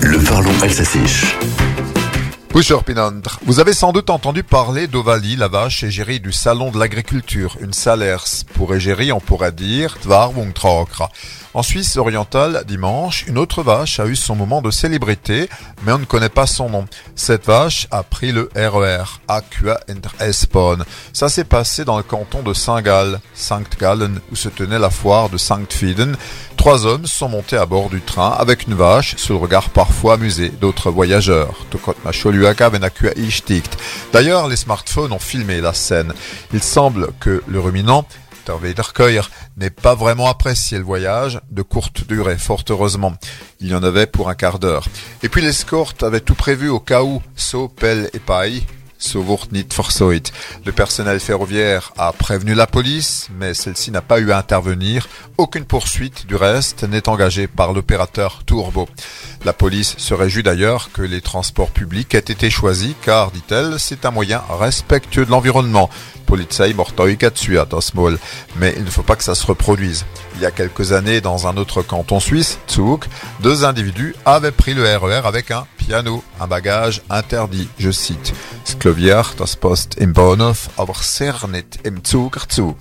Le parlons alsacisch. Vous avez sans doute entendu parler d'Ovalie, la vache égérie du salon de l'agriculture, une salers. Pour égérie, on pourrait dire Tvarwungtrokra. En Suisse orientale, dimanche, une autre vache a eu son moment de célébrité, mais on ne connaît pas son nom. Cette vache a pris le RER, Aqua Espon. Ça s'est passé dans le canton de Saint-Gall, Sankt-Gallen, où se tenait la foire de Sankt-Fieden. Trois hommes sont montés à bord du train avec une vache, sous le regard parfois amusé d'autres voyageurs. D'ailleurs, les smartphones ont filmé la scène. Il semble que le ruminant n'est pas vraiment apprécié le voyage, de courte durée, fort heureusement. Il y en avait pour un quart d'heure. Et puis l'escorte avait tout prévu au cas où, pelle et paille, le personnel ferroviaire a prévenu la police, mais celle-ci n'a pas eu à intervenir. Aucune poursuite, du reste, n'est engagée par l'opérateur Turbo. La police se réjouit d'ailleurs que les transports publics aient été choisis, car, dit-elle, c'est un moyen respectueux de l'environnement. Mais il ne faut pas que ça se reproduise. Il y a quelques années, dans un autre canton suisse, Zug, deux individus avaient pris le RER e avec un piano, un bagage interdit, je cite. Skloviar, das Post im Bahnhof, aber sehr nicht im Zug, Zug.